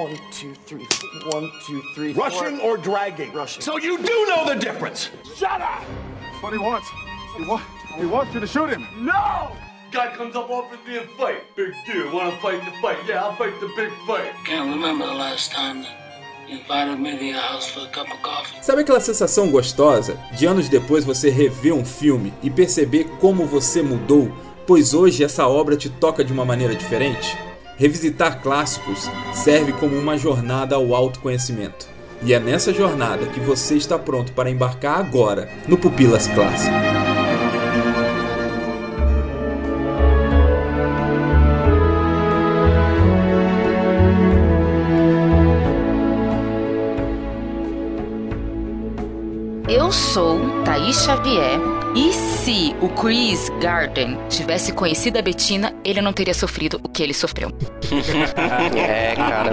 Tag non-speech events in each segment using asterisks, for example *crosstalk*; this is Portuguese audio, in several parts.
One, two, three. One, two, three. four. Rushing or dragging? Rushing. So you do know the difference. Shut up! That's what he wants. He, wa- he wants you to shoot him. No! Guy comes up offers me a fight. Big deal. Wanna fight the fight? Yeah, I'll fight the big fight. Can't remember the last time you invited me to your house for a cup of coffee. Sabe aquela sensação gostosa de anos depois você rever um filme e perceber como você mudou, pois hoje essa obra te toca de uma maneira diferente? Revisitar clássicos serve como uma jornada ao autoconhecimento. E é nessa jornada que você está pronto para embarcar agora no Pupilas Clássico. Eu sou Thaís Xavier e se o Chris Garden tivesse conhecido a Bettina, ele não teria sofrido o que ele sofreu. *laughs* É, cara.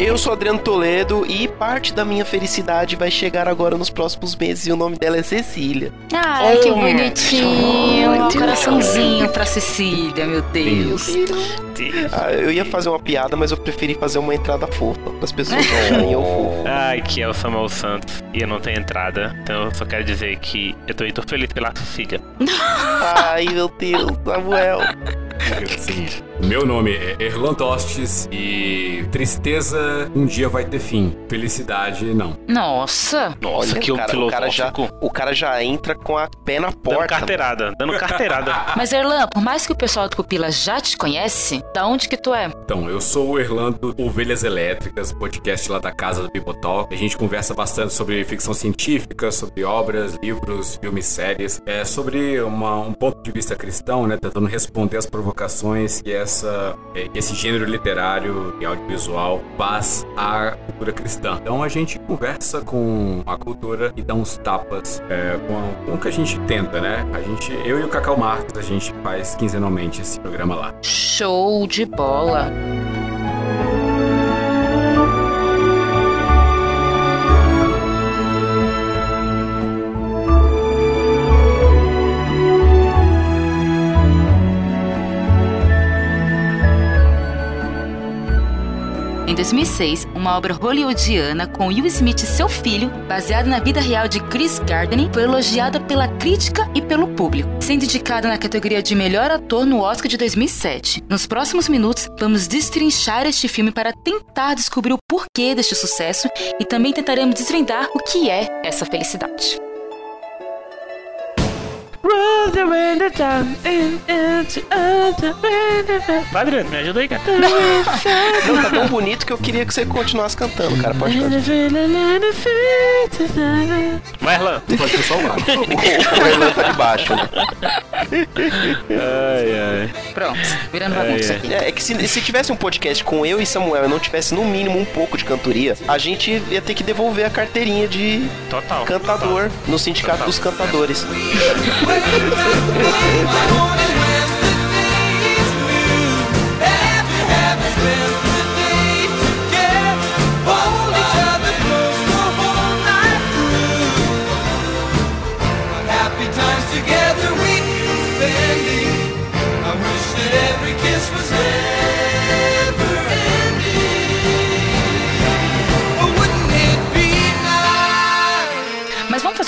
Eu sou Adriano Toledo e parte da minha felicidade vai chegar agora nos próximos meses e o nome dela é Cecília. Ai, que Oh, bonitinho. meu Um Deus. coraçãozinho pra Cecília, meu Deus. Ah, eu ia fazer uma piada, mas eu preferi fazer uma entrada fofa para as pessoas *laughs* acharem eu fofo. Ai, que é o Samuel Santos e eu não tenho entrada. Então eu só quero dizer que eu tô, eu tô feliz pela Cecília. Ai, meu Deus, Samuel. Sim. Meu nome é Erlan Tostes e tristeza um dia vai ter fim. Felicidade, não. Nossa. Nossa, Olha, que cara, o cara já, o cara já entra com a pé na Dando porta. carteirada, dando carteirada. *laughs* Mas Erlan, por mais que o pessoal do Pupila já te conhece, da onde que tu é? Então, eu sou o Erlando Ovelhas Elétricas, podcast lá da casa do Bibotal. A gente conversa bastante sobre ficção científica, sobre obras, livros, filmes, séries. É sobre uma- um ponto de vista cristão, né? Tentando responder às provocações que essa, é, que esse gênero literário e audiovisual faz à cultura cristã. Então a gente conversa com a cultura e dá uns tapas é, com, com o que a gente tenta, né? A gente, eu e o Cacau Marques, a gente faz quinzenalmente esse programa lá. Show de bola. Em 2006, uma obra hollywoodiana com Will Smith e seu filho, baseada na vida real de Chris Gardner, foi elogiada pela crítica e pelo público, sendo indicada na categoria de melhor ator no Oscar de 2007. Nos próximos minutos, vamos destrinchar este filme para tentar descobrir o porquê deste sucesso e também tentaremos desvendar o que é essa felicidade. Vai, Adriano, me ajuda aí, cara. *laughs* Não, tá tão bonito que eu queria que você continuasse cantando, cara. Pode cantar. Vai, Erlan. Pode ser só o lado. *laughs* O Erlan tá de baixo, né? Ai, ai. Pronto, virando bagunça aqui. É, é que se, se tivesse um podcast com eu e Samuel e não tivesse no mínimo um pouco de cantoria, a gente ia ter que devolver a carteirinha de Total. cantador no Sindicato dos Cantadores. *laughs* Happy *laughs*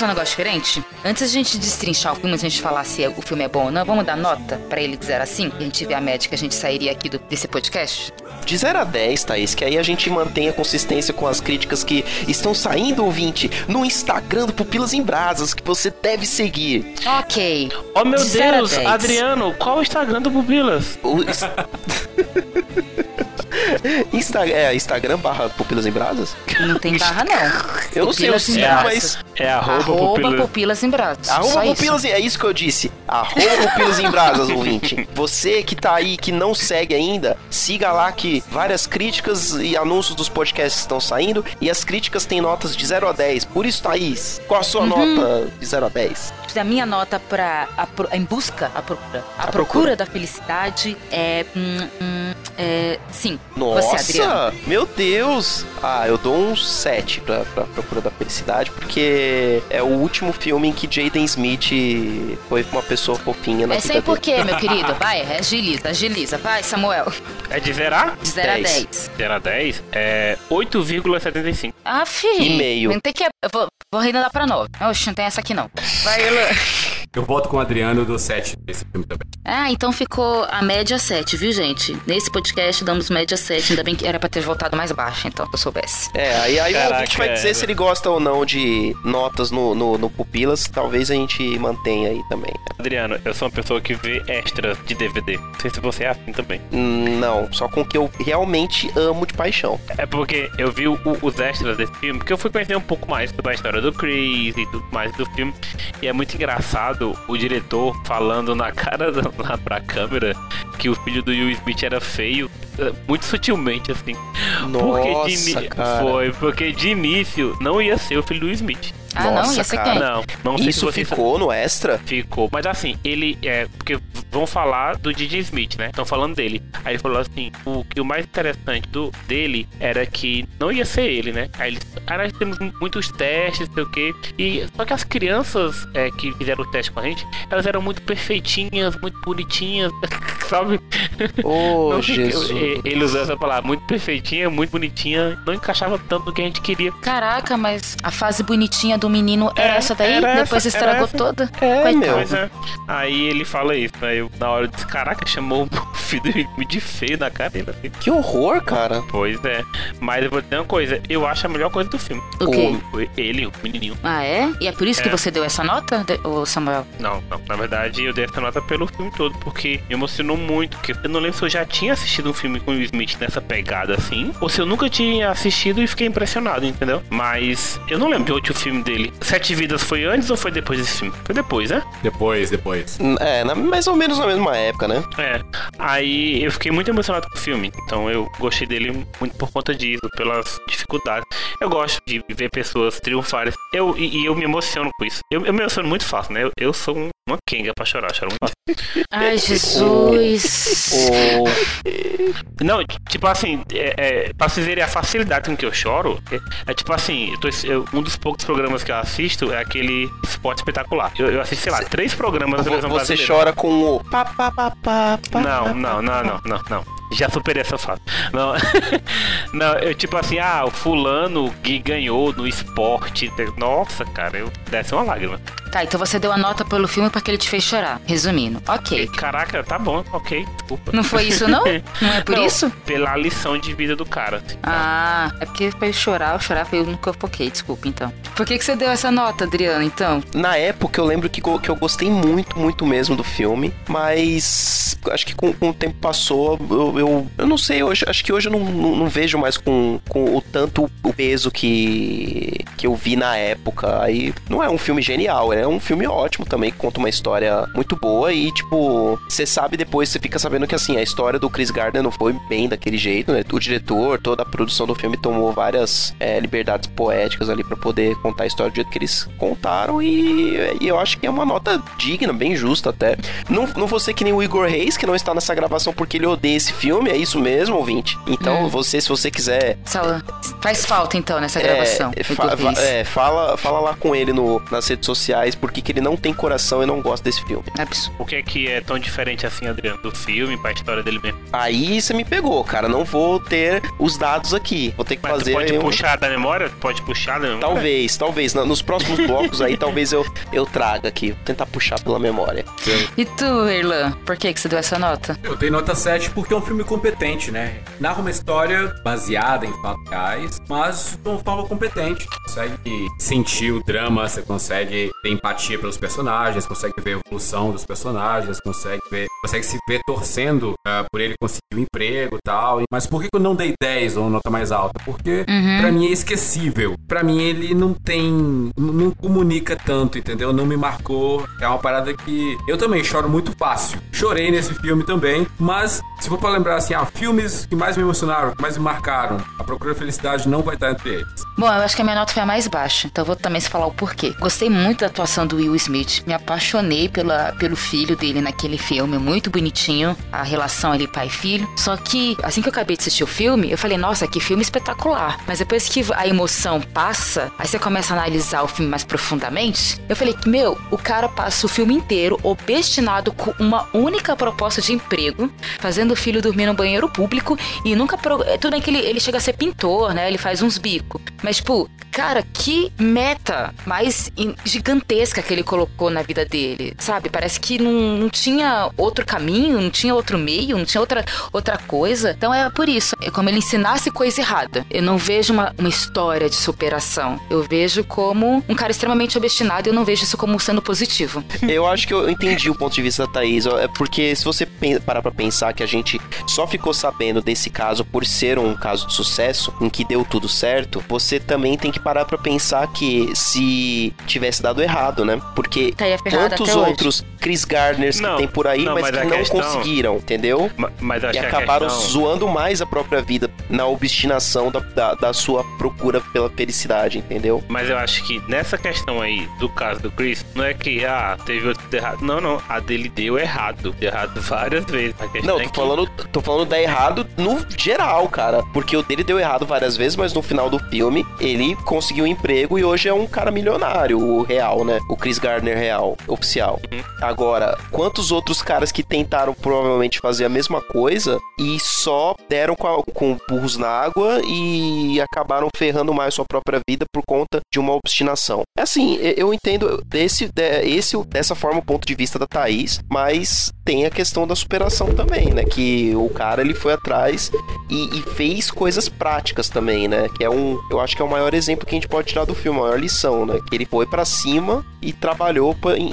fazer um negócio diferente? Antes de a gente destrinchar o filme, antes de a gente falar se o filme é bom ou não, vamos dar nota pra ele de 0 a 5? E a gente vê a média que a gente sairia aqui do- desse podcast? De 0 a 10, Thaís, que aí a gente mantém a consistência com as críticas que estão saindo, ouvinte, no Instagram do Pupilas em Brasas, que você deve seguir. Ok. Oh, meu De Deus. Adriano, qual o Instagram do Pupilas? O *laughs* *laughs* Insta- é, Instagram barra Pupilas em Brasas? Não tem barra, não. *laughs* Eu não sei, Pupilas sigo, Brasas. mas... É arroba, Arroba Pupilas. pupilas em braços. Arroba Só isso. Pupilas em... É isso que eu disse. Arroba Pupilas em Brasas, ouvinte. Você que tá aí, que não segue ainda, siga lá que várias críticas e anúncios dos podcasts estão saindo e as críticas têm notas de 0 a 10. Por isso, Thaís, qual a sua Uhum. nota de 0 a 10? A minha nota pra a pro- em busca, a procura, a, A procura. procura. da felicidade é hum, hum, É, sim. Você, Adriano. Nossa, meu Deus! Ah, eu dou um 7 pra, pra Procura da Felicidade, porque é o último filme em que Jaden Smith foi uma pessoa fofinha na É vida sei por dele. quê, meu *laughs* querido. Vai, agiliza, agiliza. Vai, Samuel. É de zerar? De 0 a 10. 10. 0 a 10 é 8,75. Ah, fi. E meio. Não tem que... Vou, vou arredondar pra 9. Oxe, não tem essa aqui não. Vai, Elan. Eu voto com o Adriano do 7 desse filme também. Ah, então ficou a média 7, viu, gente? Nesse podcast damos média 7. Ainda bem que era pra ter voltado mais baixo, então, se eu soubesse. É, aí, aí o Caraca, ouvinte vai dizer é. se ele gosta ou não de notas no, no, no Pupilas. Talvez a gente mantenha aí também. Adriano, eu sou uma pessoa que vê extras de DVD. Não sei se você é assim também. Hum, Não, só com o que eu realmente amo de paixão. É porque eu vi o- os extras desse filme, porque eu fui conhecer um pouco mais sobre a história do Chris e tudo mais do filme. E é muito engraçado o diretor falando na cara da, *laughs* lá pra câmera que o filho do Will Smith era feio, eh, muito sutilmente, assim. porque de, Nossa, ini- cara. Foi, porque de início não ia ser o filho do Will Smith. Ah, não? Nossa, Ia ser cara. quem? Não, não sei se Isso você ficou no extra? Ficou. Mas assim, ele é. Porque vão falar do DJ Smith, né? Estão falando dele. Aí ele falou assim: o que o mais interessante do, dele era que não ia ser ele, né? Aí eles. Ah, nós temos muitos testes, sei o quê. E só que as crianças é, que fizeram o teste com a gente, elas eram muito perfeitinhas, muito bonitinhas, *laughs* sabe? Ô, *laughs* Não Jesus. e- Ele usou essa palavra, muito perfeitinha, muito bonitinha, não encaixava tanto no que a gente queria. Caraca, mas a fase bonitinha do menino era É, essa daí? era Depois essa, estragou essa. toda? É, Coitado. é. Aí ele fala isso, aí eu, na hora eu disse, caraca, chamou o filho de feio na cara dele. assim. Que horror, cara. Pois é. Mas eu vou dizer uma coisa, eu acho a melhor coisa do filme. O quê? O- ele, o menininho. Ah, é? E é por isso que É. você deu essa nota, de- ô Samuel? Não, não. Na verdade, eu dei essa nota pelo filme todo, porque me emocionou muito. Porque eu não lembro se eu já tinha assistido um filme com o Will Smith nessa pegada assim, ou se eu nunca tinha assistido e fiquei impressionado, entendeu? Mas eu não lembro de outro filme dele. Sete Vidas foi antes ou foi depois desse filme? Foi depois, né? Depois, depois. É, na- mais ou menos na mesma época, né? É. Aí eu fiquei muito emocionado com o filme. Então eu gostei dele muito por conta disso, pelas dificuldades. Eu gosto de ver pessoas triunfarem. Eu, e, e eu me emociono com isso. Eu, eu me emociono muito fácil, né? Eu, eu sou um- uma kenga pra chorar, choro muito. Ai, *laughs* Jesus. O... Não, tipo assim, é, é, pra vocês verem a facilidade com que eu choro, é, é tipo assim, eu tô- eu- um dos poucos programas que eu assisto é aquele Esporte Espetacular. Eu, eu assisto, sei lá, três programas da televisão Você brasileira. chora com o. pá, pá, pá, pá, pá, Não, não, não, não, não, não. Já superei essa fase. Não, *laughs* não eu tipo assim, ah, o fulano que ganhou no esporte. Nossa, cara, eu desce uma lágrima. Tá, então você deu a nota pelo filme porque ele te fez chorar. Resumindo, ok. Caraca, tá bom, ok, desculpa. Não foi isso, não? *laughs* Não é por Não, isso? Pela lição de vida do cara. assim. Ah, é porque pra ele chorar, eu chorar, eu nunca foquei, desculpa, então. Por que, que você deu essa nota, Adriano, então? Na época eu lembro que, que eu gostei muito, muito mesmo do filme, mas acho que com, com o tempo passou, eu, eu, eu não sei, hoje, acho que hoje eu não, não, não vejo mais com, com o tanto o peso que, que eu vi na época. Aí não é um filme genial, é um filme ótimo também, que conta uma história muito boa e, tipo, você sabe depois, você fica sabendo que assim, a história do Chris Gardner não foi bem daquele jeito, né? O diretor, toda a produção do filme tomou várias é, liberdades poéticas ali pra poder contar a história do jeito que eles contaram e, e eu acho que é uma nota digna, bem justa até. Não, não vou ser que nem o Igor Reis, que não está nessa gravação porque ele odeia esse filme, é isso mesmo, ouvinte? Então, Hum. você, se você quiser Sal- Faz falta, então, nessa gravação. é, fa- é, fala, fala lá com ele no, nas redes sociais porque que ele não tem coração e não gosta desse filme. Absurdo. O que é que é tão diferente assim, Adriano, do filme pra história dele mesmo? Aí você me pegou, cara. Não vou ter os dados aqui. Vou ter que Mas tu fazer. pode um- puxar da memória? Pode puxar da memória? Talvez, talvez. Nos próximos blocos aí, *laughs* talvez eu, eu traga aqui. Vou tentar puxar pela memória. E tu, Erlan, por que, que você deu essa nota? Eu dei nota 7 porque é um filme competente, né? Narra uma história baseada em fatos reais, mas de uma forma competente. Consegue sentir o drama, você consegue ter empatia pelos personagens, consegue ver a evolução dos personagens, consegue ver, consegue se ver torcendo ah, por ele conseguir um emprego e tal. Mas por que eu não dei 10 ou nota mais alta? Porque pra mim é esquecível. Pra mim ele não tem. não- comunica tanto, entendeu? Não me marcou. É uma parada que eu também choro muito fácil. Chorei nesse filme também, mas se for pra lembrar assim, ah, filmes que mais me emocionaram, que mais me marcaram, A Procura da Felicidade não vai estar entre eles. Bom, eu acho que a minha nota foi a mais baixa, então eu vou também falar o porquê. Gostei muito da atuação do Will Smith, me apaixonei pela, pelo filho dele naquele filme, muito muito bonitinho, a relação ali pai e filho. Só que, assim que eu acabei de assistir o filme, eu falei, nossa, que filme espetacular. Mas depois que a emoção passa, aí você começa a analisar o filme mais profundamente, eu falei meu, o cara passa o filme inteiro obstinado com uma única proposta de emprego, fazendo o filho dormir no banheiro público e nunca. Pro... Tudo bem que ele, ele chega a ser pintor, né? Ele faz uns bicos. Mas, tipo, cara, que meta mais gigantesca que ele colocou na vida dele, sabe? Parece que não, não tinha outro caminho, não tinha outro meio, não tinha outra, outra coisa. Então é por isso. É como ele ensinasse coisa errada. Eu não vejo uma, uma história de superação. Eu vejo como um cara extremamente obstinado e eu não vejo isso como sendo positivo. Eu acho que eu entendi o ponto de vista da Thaís. É porque se você parar pra pensar que a gente só ficou sabendo desse caso por ser um caso de sucesso, em que deu tudo certo, você também tem que parar pra pensar que se tivesse dado errado, né? Porque Estaria ferrado quantos até hoje. outros Chris Gardners Não, que tem por aí, não, mas, mas que não questão- conseguiram, entendeu? Ma- Mas acho E acabaram questão... zoando mais a própria vida na obstinação da, da, da sua procura pela felicidade, entendeu? Mas eu acho que nessa questão aí do caso do Chris, não é que, ah, teve outro errado. Não, não. A dele deu errado. Deu errado *laughs* várias vezes. Não, é tô que- falando, tô falando dar errado no geral, cara. Porque o dele deu errado várias vezes, mas no final do filme ele conseguiu um emprego e hoje é um cara milionário, o real, né? O Chris Gardner real, oficial. Agora, quantos outros caras que tentaram provavelmente fazer a mesma coisa e só deram com, a- com burros na água e acabaram ferrando mais sua própria vida por conta de uma obstinação. É assim, eu- entendo desse, de- esse, dessa forma o ponto de vista da Thaís, mas tem a questão da superação também, né? Que o cara ele foi atrás e, e fez coisas práticas também, né? Que é um, eu acho que é o maior exemplo que a gente pode tirar do filme, a maior lição, né? Que ele foi pra cima e trabalhou pra- em,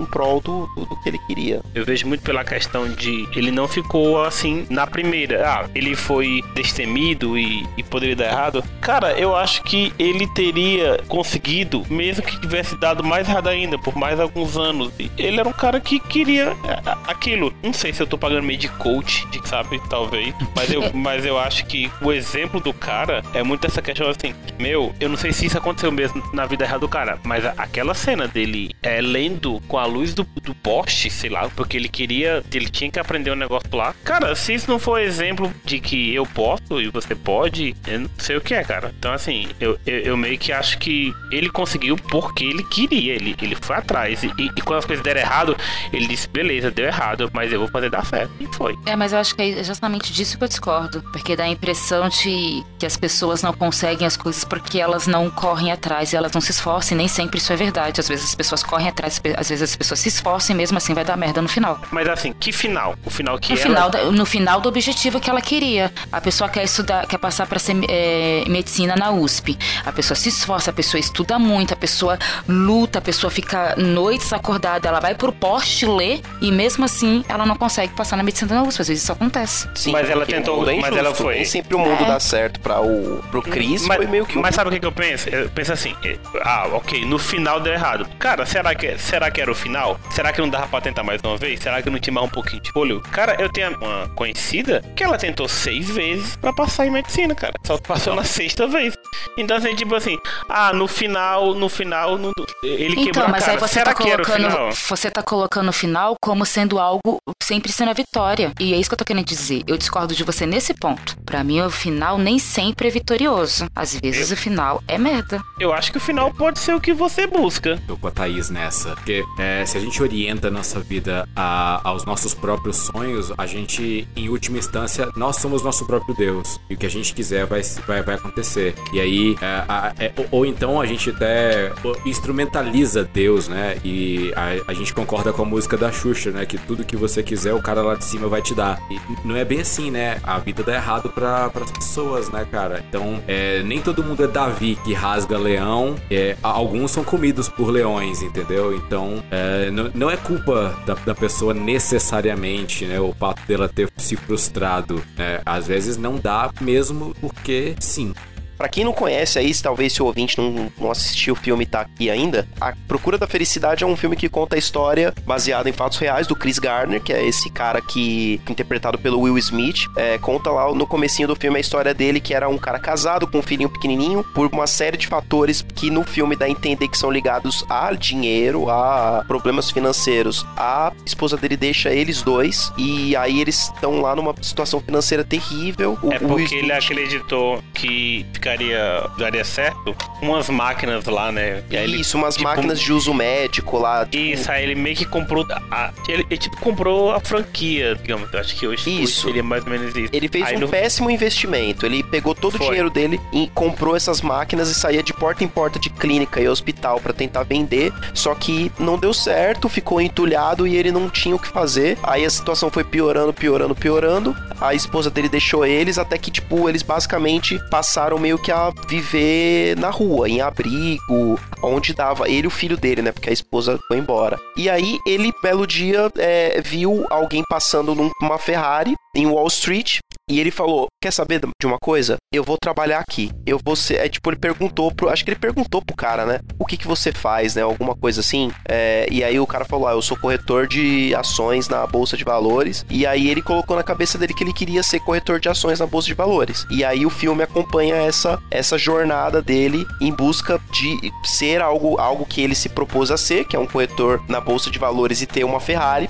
em prol do, do, que ele queria. Eu vejo muito pela questão de ele não ficou assim na primeira. Ah, ele foi destemido e, e poderia dar errado. Cara, eu acho que ele teria conseguido, mesmo que tivesse dado mais errado ainda, por mais alguns anos. E Ele era um cara que queria a- a- aquilo. Não sei se eu tô pagando meio de coach, de, sabe? Talvez. Mas eu, *laughs* mas eu acho que o exemplo do cara é muito essa questão assim. Meu, eu não sei se isso aconteceu mesmo na vida real do cara, mas aquela cena dele é, lendo com a luz do, do poste, sei lá, porque ele queria, ele tinha que aprender um negócio lá. Cara, se isso não for exemplo de que eu posso e você pode, eu não sei o que é, cara. Então, assim, eu, eu, eu meio que acho que ele conseguiu porque ele queria, ele, ele foi atrás. E, e quando as coisas deram errado, ele disse: beleza, deu errado, mas eu vou fazer dar certo. E foi. É, mas eu acho que é justamente disso que eu discordo. Porque dá a impressão de que as pessoas não conseguem as coisas porque elas não correm atrás e elas não se esforçam. E nem sempre isso é verdade. Às vezes as pessoas correm atrás, às vezes as pessoas se esforçam e mesmo assim vai dar merda no final. Mas assim, que final? O final que No ela... final, da- no final do objetivo que ela queria. A pessoa quer estudar, quer passar para ser é, medicina na USP. A pessoa se esforça, a pessoa estuda muito, a pessoa luta, a pessoa fica noites acordada, ela vai pro poste ler e mesmo assim ela não consegue passar na medicina na USP. Às vezes isso acontece. Sim, Mas ela tentou- é mas ela foi- Nem sempre o mundo É. dá certo pra o, pro Chris, mas, foi meio que um mas sabe o que, que eu penso? Eu penso assim, eh, ah, ok, no final deu errado. Cara, será que, será que era o final? Será que não dava pra tentar mais uma vez? Será que não tinha mais um pouquinho de olho? Cara, eu tenho uma conhecida que ela tentou seis vezes pra passar em medicina, cara. Só passou na sexta vez. Então, assim, tipo assim, ah, no final, no final, no- ele quebrou Então, a mas cara. aí você será tá que era o colocando. final? Você tá colocando o final como sendo algo sempre sendo a vitória. E é isso que eu tô querendo dizer. Eu discordo de você nesse ponto. Pra mim, o final nem sempre é vitorioso. Às vezes o final é merda. Eu acho que o final pode ser o que você busca. Tô com a Thaís nessa. Porque é, se a gente orienta a nossa vida a- aos nossos próprios sonhos, a gente, em última instância, nós somos nosso próprio Deus. E o que a gente quiser vai, vai, vai acontecer. E aí, é, a- é, ou, ou então a gente até instrumentaliza Deus, né? E a, a gente concorda com a música da Xuxa, né? Que tudo que você quiser, o cara lá de cima vai te dar. E não é bem assim, né? A vida dá errado para as pessoas, né, cara? Então, é, nem todo mundo é Davi que rasga leão. É, alguns são comidos por leões, entendeu? Então, é, não, não é culpa da, da pessoa necessariamente, né? O fato dela ter se frustrado. Né? Às vezes não dá mesmo porque sim. Pra quem não conhece aí, talvez se o ouvinte não, não assistiu o filme e tá aqui ainda, A Procura da Felicidade é um filme que conta a história baseada em fatos reais do Chris Gardner, que é esse cara que, interpretado pelo Will Smith, é, conta lá no comecinho do filme a história dele, que era um cara casado com um filhinho pequenininho, por uma série de fatores que no filme dá a entender que são ligados a dinheiro, a problemas financeiros. A esposa dele deixa eles dois, e aí eles estão lá numa situação financeira terrível. O É porque ele acreditou que ficaria, daria certo umas máquinas lá, né? Ele, Isso, umas tipo, máquinas de uso médico lá. tipo, Isso, aí ele meio que comprou. A, ele, ele, tipo comprou a franquia, digamos. Eu acho que hoje, hoje Isso. seria mais ou menos isso. Ele fez Aí um no- péssimo investimento. Ele pegou todo o Foi. dinheiro dele e comprou essas máquinas e saía de porta em porta de clínica e hospital pra tentar vender. Só que não deu certo, ficou entulhado e ele não tinha o que fazer. Aí a situação foi piorando, piorando, piorando. A esposa dele deixou eles até que, tipo, eles basicamente passaram meio que a viver na rua, em abrigo, onde dava ele e o filho dele, né? Porque a esposa foi embora. E aí ele, belo dia, é, viu alguém passando numa Ferrari em Wall Street e ele falou: Quer saber de uma coisa? Eu vou trabalhar aqui. Eu vou ser. É tipo, ele perguntou pro. Acho que ele perguntou pro cara, né? O que que você faz, né? Alguma coisa assim. É, e aí o cara falou: Ah, eu sou corretor de ações na Bolsa de Valores. E aí ele colocou na cabeça dele que ele queria ser corretor de ações na Bolsa de Valores. E aí o filme acompanha essa, essa jornada dele em busca de ser algo, algo que ele se propôs a ser, que é um corretor na Bolsa de Valores e ter uma Ferrari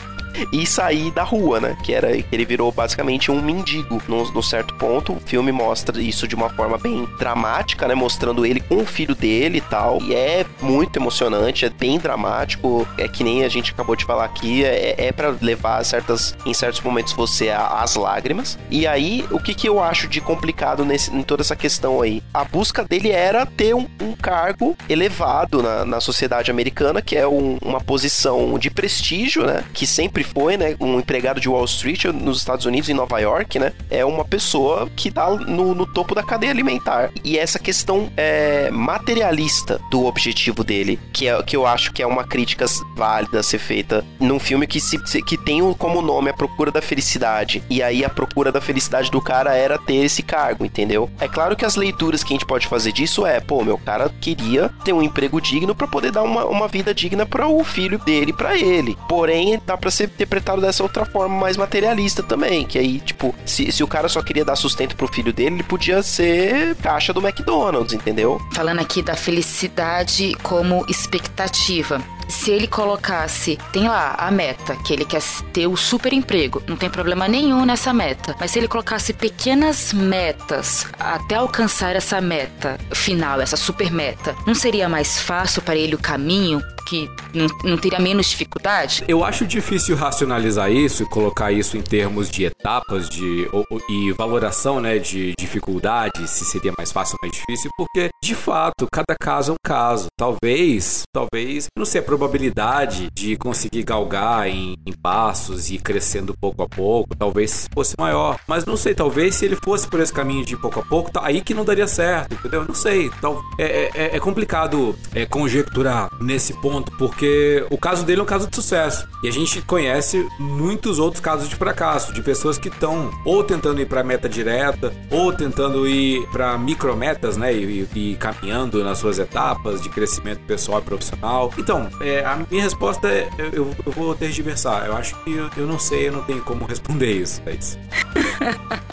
e sair da rua, né? Que era ele virou basicamente um mendigo num, certo ponto. O filme mostra isso de uma forma bem dramática, né? Mostrando ele com o filho dele e tal. E é muito emocionante, é bem dramático. É que nem a gente acabou de falar aqui, é, é para levar certas, em certos momentos você às lágrimas. E aí, o que, que eu acho de complicado nesse, em toda essa questão aí? A busca dele era ter um, um cargo elevado na, na sociedade americana, que é um- uma posição de prestígio, né? Que sempre foi, né? Um empregado de Wall Street nos Estados Unidos, em Nova York, né? É uma pessoa que tá no, no topo da cadeia alimentar. E essa questão é, materialista do objetivo dele, que, é, que eu acho que é uma crítica válida a ser feita num filme que, se, que tem como nome a procura da felicidade. E aí a procura da felicidade do cara era ter esse cargo, entendeu? É claro que as leituras que a gente pode fazer disso é, pô, meu cara queria ter um emprego digno pra poder dar uma, uma vida digna para o filho dele, pra ele. Porém, dá pra ser interpretado dessa outra forma mais materialista também, que aí, tipo, se, se o cara só queria dar sustento pro filho dele, ele podia ser caixa do McDonald's, entendeu? Falando aqui da felicidade como expectativa. Se ele colocasse, tem lá a meta, que ele quer ter o super emprego, não tem problema nenhum nessa meta. Mas se ele colocasse pequenas metas até alcançar essa meta final, essa super meta, não seria mais fácil para ele o caminho? Que não, não teria menos dificuldade? Eu acho difícil racionalizar isso e colocar isso em termos de etapas de, ou- e valoração né, de dificuldade, se seria mais fácil ou mais difícil, porque, de fato, cada caso é um caso. Talvez, talvez, não sei, a probabilidade de conseguir galgar em, em passos e crescendo pouco a pouco, talvez fosse maior. Mas não sei, talvez se ele fosse por esse caminho de pouco a pouco, tá aí que não daria certo, entendeu? Não sei. Tal, é, é- é complicado é, conjecturar nesse ponto, porque o caso dele é um caso de sucesso. E a gente conhece muitos outros casos de fracasso, de pessoas que estão ou tentando ir para meta direta, ou tentando ir para micrometas, né? E- e caminhando nas suas etapas de crescimento pessoal e profissional. Então, é, a minha resposta é: eu, eu- vou tergiversar. Eu acho que eu, eu não sei, eu não tenho como *laughs* responder isso. É isso. *laughs*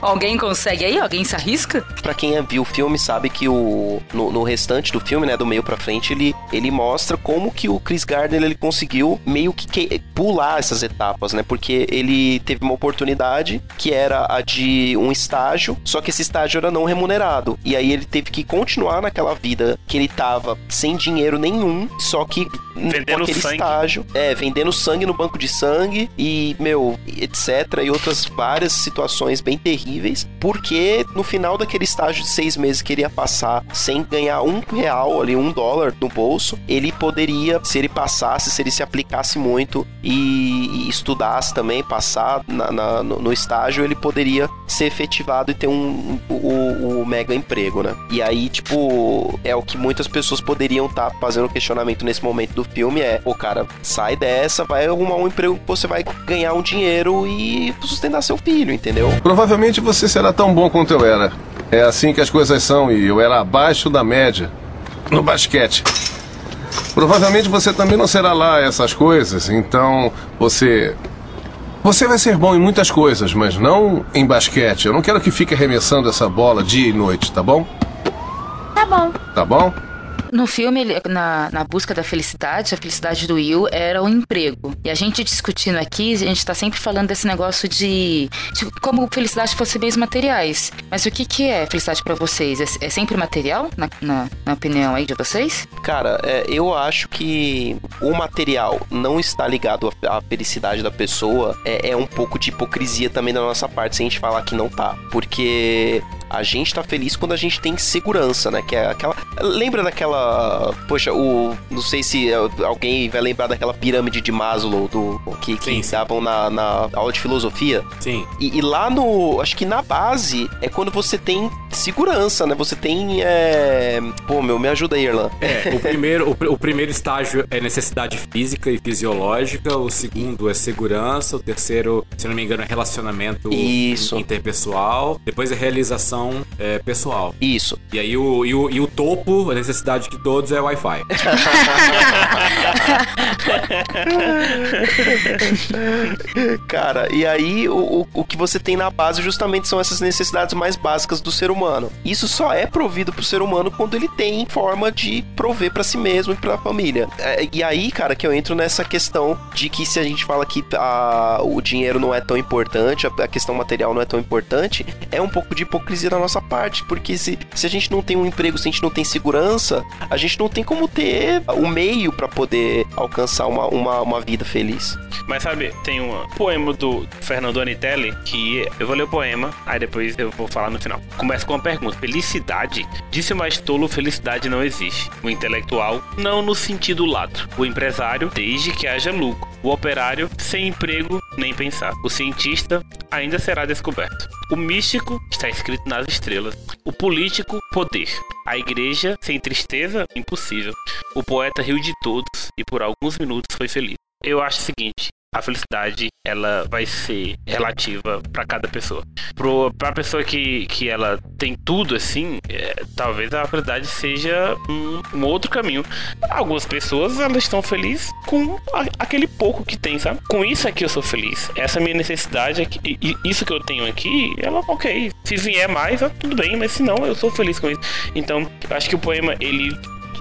Alguém consegue aí? Alguém se arrisca? Pra quem viu o filme sabe que o no, no restante do filme, né, do meio pra frente, ele, ele mostra como que o Chris Gardner ele conseguiu meio que, que- pular essas etapas, né? Porque ele teve uma oportunidade que era a de um estágio, só que esse estágio era não remunerado. E aí ele teve que continuar naquela vida que ele tava sem dinheiro nenhum, só que Vendendo aquele sangue. estágio, é, vendendo sangue no banco de sangue e, meu, etc. E outras várias situações bem terríveis, porque no final daquele estágio de seis meses que ele ia passar sem ganhar um real ali, um dólar no bolso, ele poderia, se ele passasse, se ele se aplicasse muito e, e estudasse também, passar na- na- no, no estágio, ele poderia ser efetivado e ter um, o, o- o mega emprego, né? E aí, tipo, é o que muitas pessoas poderiam estar fazendo questionamento nesse momento do filme é, o cara sai dessa, vai arrumar um emprego que você vai ganhar um dinheiro e sustentar seu filho, entendeu? Provavelmente você será tão bom quanto eu era. É assim que as coisas são e eu era abaixo da média no basquete. Provavelmente você também não será lá essas coisas, então você. Você vai ser bom em muitas coisas, mas não em basquete. Eu não quero que fique arremessando essa bola dia e noite, tá bom? Tá bom. Tá bom? No filme, na, na busca da felicidade, a felicidade do Will era o emprego. E a gente discutindo aqui, a gente tá sempre falando desse negócio de, de como felicidade fosse bens materiais. Mas o que, que é felicidade pra vocês? É, é sempre material, na, na, na opinião aí de vocês? Cara, é, eu acho que o material não está ligado à à felicidade da pessoa é, é um pouco de hipocrisia também da nossa parte se a gente falar que não tá. Porque a gente tá feliz quando a gente tem segurança, né? Que é aquela. Lembra daquela. Poxa, o. Não sei se é, alguém vai lembrar daquela pirâmide de Maslow do, que, que na, na aula de filosofia. Sim. E, e lá no. Acho que na base é quando você tem segurança, né? Você tem. É... Pô, meu, me ajuda aí, Irlan. É, o primeiro, o, o primeiro estágio é necessidade física e fisiológica, o segundo é segurança, o terceiro, se não me engano, é relacionamento Isso. interpessoal, depois é realização é, pessoal. Isso. E aí o, e o, e o topo, a necessidade de todos é Wi-Fi. *laughs* Cara, e aí o, o, o que você tem na base justamente são essas necessidades mais básicas do ser humano. Isso só é provido pro ser humano quando ele tem forma de prover pra si mesmo e pra família. É, e aí, cara, que eu entro nessa questão de que se a gente fala que a, o dinheiro não é tão importante, a, a questão material não é tão importante, é um pouco de hipocrisia da nossa parte, porque se, se a gente não tem um emprego, se a gente não tem segurança, a gente não tem como ter o meio pra poder alcançar uma, uma, uma vida feliz. Mas sabe, tem um poema do Fernando Anitelli que eu vou ler o poema, aí depois eu vou falar no final. Começa com uma pergunta: Felicidade? Disse o mais tolo: felicidade não existe. O intelectual, não no sentido lato. O empresário, desde que haja lucro. O operário, sem emprego, nem pensar. O cientista, ainda será descoberto. O místico, está escrito nas estrelas. O político, poder. A igreja, sem tristeza, impossível. O poeta riu de todos e por alguns minutos foi feliz. Eu acho o seguinte, a felicidade ela vai ser relativa para cada pessoa. Pro, pra pessoa que, que ela tem tudo assim, é, talvez a felicidade seja um, um outro caminho. Algumas pessoas elas estão felizes com a- aquele pouco que tem, sabe? Com isso aqui eu sou feliz. Essa minha necessidade aqui, e isso que eu tenho aqui, ela ok. Se vier mais, ah, tudo bem, mas se não, eu sou feliz com isso. Então, acho que o poema ele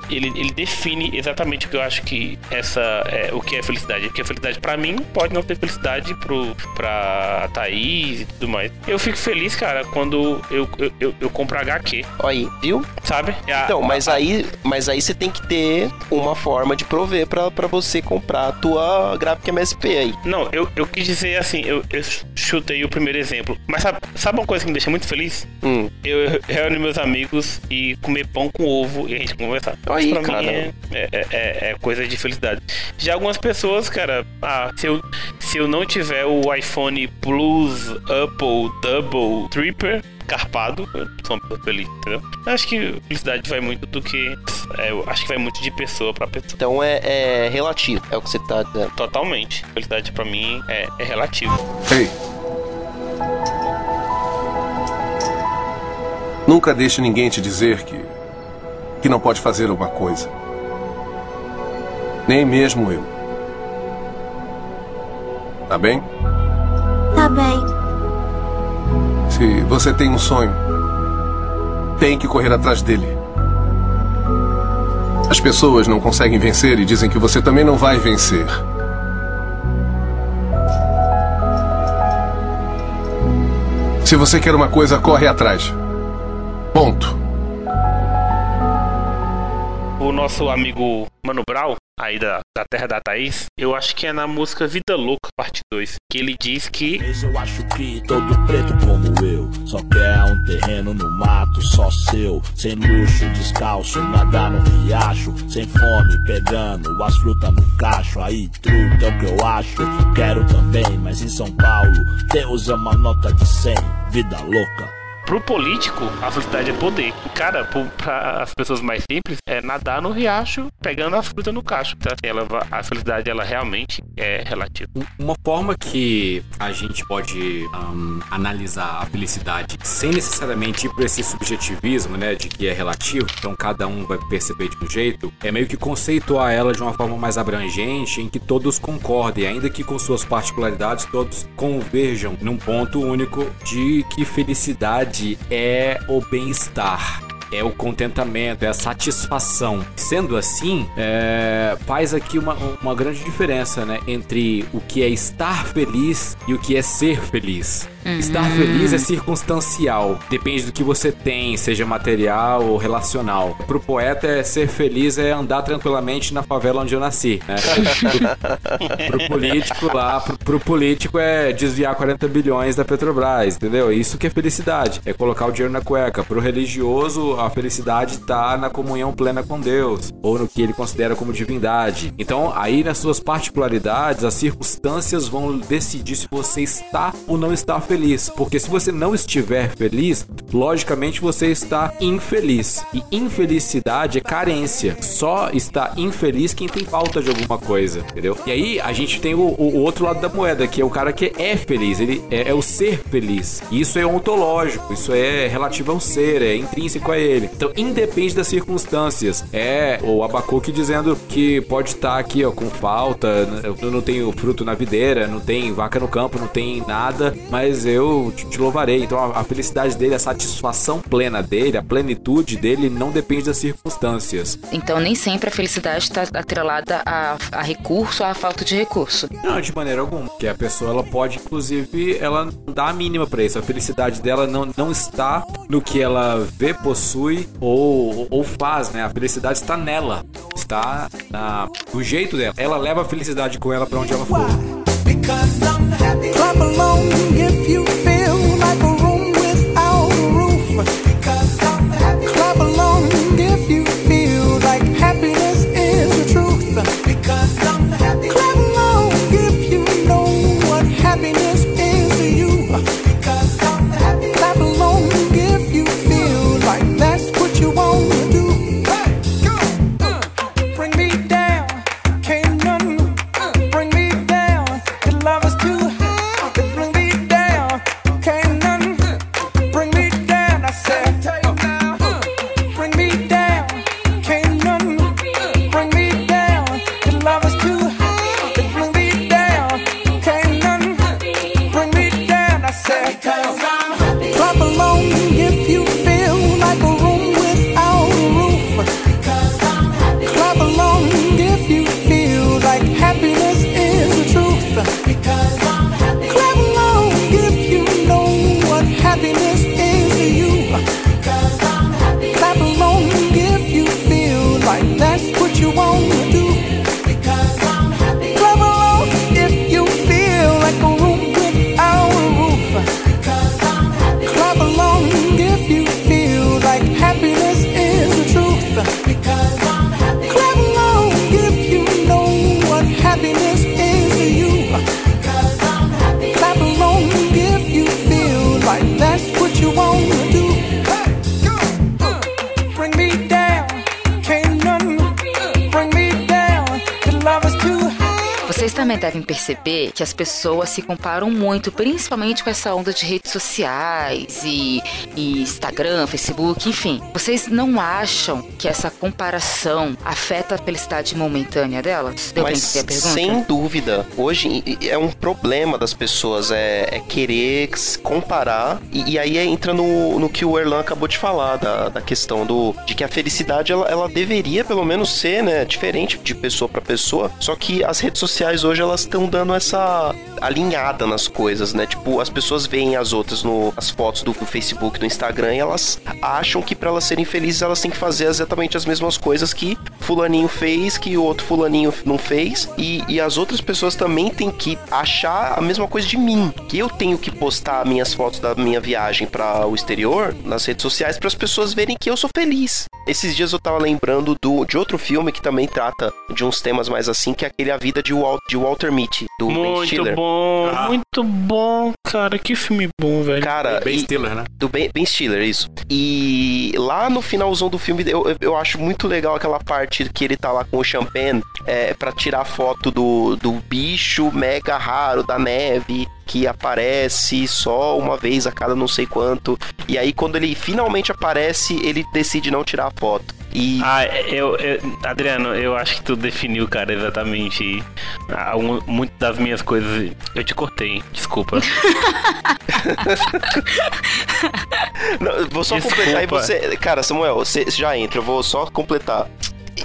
ele, ele define exatamente o que eu acho que essa é o que é felicidade. Porque a felicidade pra mim pode não ter felicidade pro, pra Thaís e tudo mais. Eu fico feliz, cara, quando eu, eu, eu, eu compro HQ. Aí, viu? Sabe? A- Então, mas aí, mas aí você tem que ter uma forma de prover pra, pra você comprar a tua gráfica MSP aí. Não, eu, eu quis dizer assim, eu, eu chutei o primeiro exemplo. Mas sabe, sabe uma coisa que me deixa muito feliz? Hum. Eu reúno meus amigos e comer pão com ovo e a gente conversar. Aí, Isso pra cara. mim é, é, é- é coisa de felicidade. Já algumas pessoas, cara, ah, se eu, se eu não tiver o iPhone Plus, Apple, Double, Tripper, carpado, eu sou uma pessoa feliz, entendeu? Eu acho que felicidade vai muito do que. é, eu acho que vai muito de pessoa pra pessoa. Então é, é relativo, é o que você tá dizendo. Totalmente. Felicidade pra mim é, é relativo. Ei. Nunca deixe ninguém te dizer que. Que não pode fazer uma coisa. Nem mesmo eu. Tá bem? Tá bem. Se você tem um sonho, tem que correr atrás dele. As pessoas não conseguem vencer e dizem que você também não vai vencer. Se você quer uma coisa, corre atrás. Nosso amigo Mano Brown, aí da, da Terra da Thaís, eu acho que é na música Vida Louca, parte 2, que ele diz que. Eu acho que todo preto como eu Só quer um terreno no mato, só seu Sem luxo, descalço, nadar no riacho Sem fome, pegando as frutas no cacho Aí, truta é o que eu acho Quero também, mas em São Paulo Deus é uma nota de 100 Vida louca pro político, a felicidade é poder. Cara, pro, pra as pessoas mais simples, é nadar no riacho, pegando a fruta no cacho. Então, assim, ela, a felicidade, ela realmente é relativa. Uma forma que a gente pode ahn, analisar a felicidade sem necessariamente ir para esse subjetivismo, né, de que é relativo, então cada um vai perceber de um jeito, é meio que conceituar ela de uma forma mais abrangente, em que todos concordem, ainda que com suas particularidades, todos converjam num ponto único de que felicidade é o bem-estar é o contentamento, é a satisfação. Sendo assim, é, faz aqui uma, uma grande diferença, né? Entre o que é estar feliz e o que é ser feliz. Estar feliz é circunstancial, depende do que você tem, seja material ou relacional. Pro poeta, é ser feliz é andar tranquilamente na favela onde eu nasci, né? Pro, *laughs* pro político lá, pro, pro político é desviar 40 bilhões da Petrobras, entendeu? Isso que é felicidade, é colocar o dinheiro na cueca. Pro religioso, a felicidade tá na comunhão plena com Deus, ou no que ele considera como divindade. Então, aí nas suas particularidades, as circunstâncias vão decidir se você está ou não está feliz. Porque se você não estiver feliz, logicamente você está infeliz. E infelicidade é carência. Só está infeliz quem tem falta de alguma coisa, entendeu? E aí a gente tem o, o- o outro lado da moeda, que é o cara que é feliz, ele é, é o ser feliz. E isso é ontológico, isso é relativo ao ser, é intrínseco a ele. Então, independe das circunstâncias. É o Abacuque dizendo que pode estar aqui, ó, com falta, eu não tenho fruto na videira, não tem vaca no campo, não tem nada, mas eu te, louvarei. Então, a, a felicidade dele, a satisfação plena dele, a plenitude dele não depende das circunstâncias. Então nem sempre a felicidade está atrelada a, a recurso ou a falta de recurso. Não, de maneira alguma. Que a pessoa ela pode, inclusive, ela não dá a mínima pra isso. A felicidade dela não, não está no que ela vê, possui ou, ou faz, né? A felicidade está nela. Está na, no jeito dela. Ela leva a felicidade com ela pra onde ela for. Is the truth. Clap along if you know what happiness as pessoas se comparam muito, principalmente com essa onda de sociais e, e Instagram, Facebook, enfim. Vocês não acham que essa comparação afeta a felicidade momentânea delas? Deu Mas a pergunta? sem dúvida, hoje é um problema das pessoas é, é querer se comparar e, e aí entra no, no que o Erlan acabou de falar da, da questão do de que a felicidade ela, ela deveria pelo menos ser né diferente de pessoa para pessoa. Só que as redes sociais hoje elas estão dando essa alinhada nas coisas, né? Tipo as pessoas veem as outras no as fotos do, do Facebook, do Instagram e elas acham que para elas serem felizes elas têm que fazer exatamente as mesmas coisas que fulaninho fez, que o outro fulaninho não fez, e, e as outras pessoas também têm que achar a mesma coisa de mim, que eu tenho que postar minhas fotos da minha viagem para o exterior nas redes sociais para as pessoas verem que eu sou feliz. Esses dias eu tava lembrando do, de outro filme que também trata de uns temas mais assim, que é aquele A Vida de, Wal, de Walter Mitty, do Ben Muito Stiller. bom, muito muito bom, cara. Que filme bom, velho. Cara, Ben e- Stiller, né? Do Ben, ben Stiller, isso. E lá no finalzão do filme, eu- eu acho muito legal aquela parte que ele tá lá com o Champagne é, para tirar foto do, do bicho mega raro da neve que aparece só uma vez a cada não sei quanto. E aí, quando ele finalmente aparece, ele decide não tirar a foto. E Ah, eu, eu- Adriano, eu acho que tu definiu, cara, exatamente algum, muito das minhas coisas. Eu te cortei, desculpa. *laughs* Não, vou só Desculpa. completar aí você. Cara, Samuel, você já entra, eu vou só completar.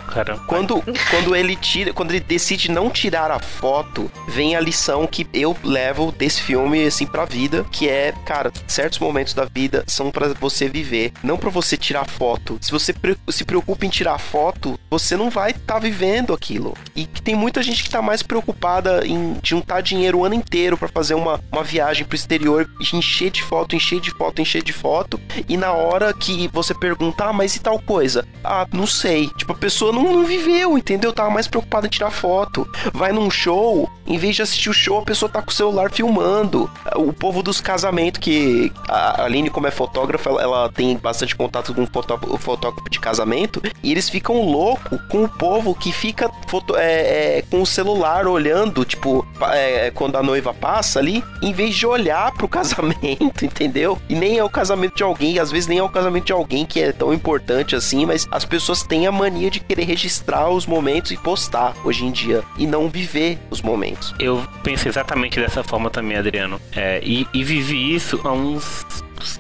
Cara, Quando, quando ele tira, quando ele decide não tirar a foto, vem a lição que eu levo desse filme assim pra vida, que é, cara, certos momentos da vida são pra você viver, não pra você tirar foto. Se você se preocupa em tirar foto, você não vai estar vivendo aquilo. E que tem muita gente que tá mais preocupada em juntar dinheiro o ano inteiro pra fazer uma, uma viagem pro exterior, encher de foto, encher de foto, encher de foto, e na hora que você pergunta, ah, mas e tal coisa? Ah, não sei. Tipo, a pessoa não, não viveu, entendeu? Tava mais preocupada em tirar foto. Vai num show, em vez de assistir o show, a pessoa tá com o celular filmando. O povo dos casamentos, que a Aline, como é fotógrafa, ela, ela tem bastante contato com o fotó- o fotógrafo de casamento, e eles ficam loucos com o povo que fica foto- é, é, com o celular olhando, tipo, pa- é, quando a noiva passa ali, em vez de olhar pro *laughs* casamento, entendeu? E nem é o casamento de alguém, às vezes nem é o casamento de alguém que é tão importante assim, mas as pessoas têm a mania de querer registrar os momentos e postar hoje em dia, e não viver os momentos. Eu penso exatamente dessa forma também, Adriano. É, e, e vivi isso há uns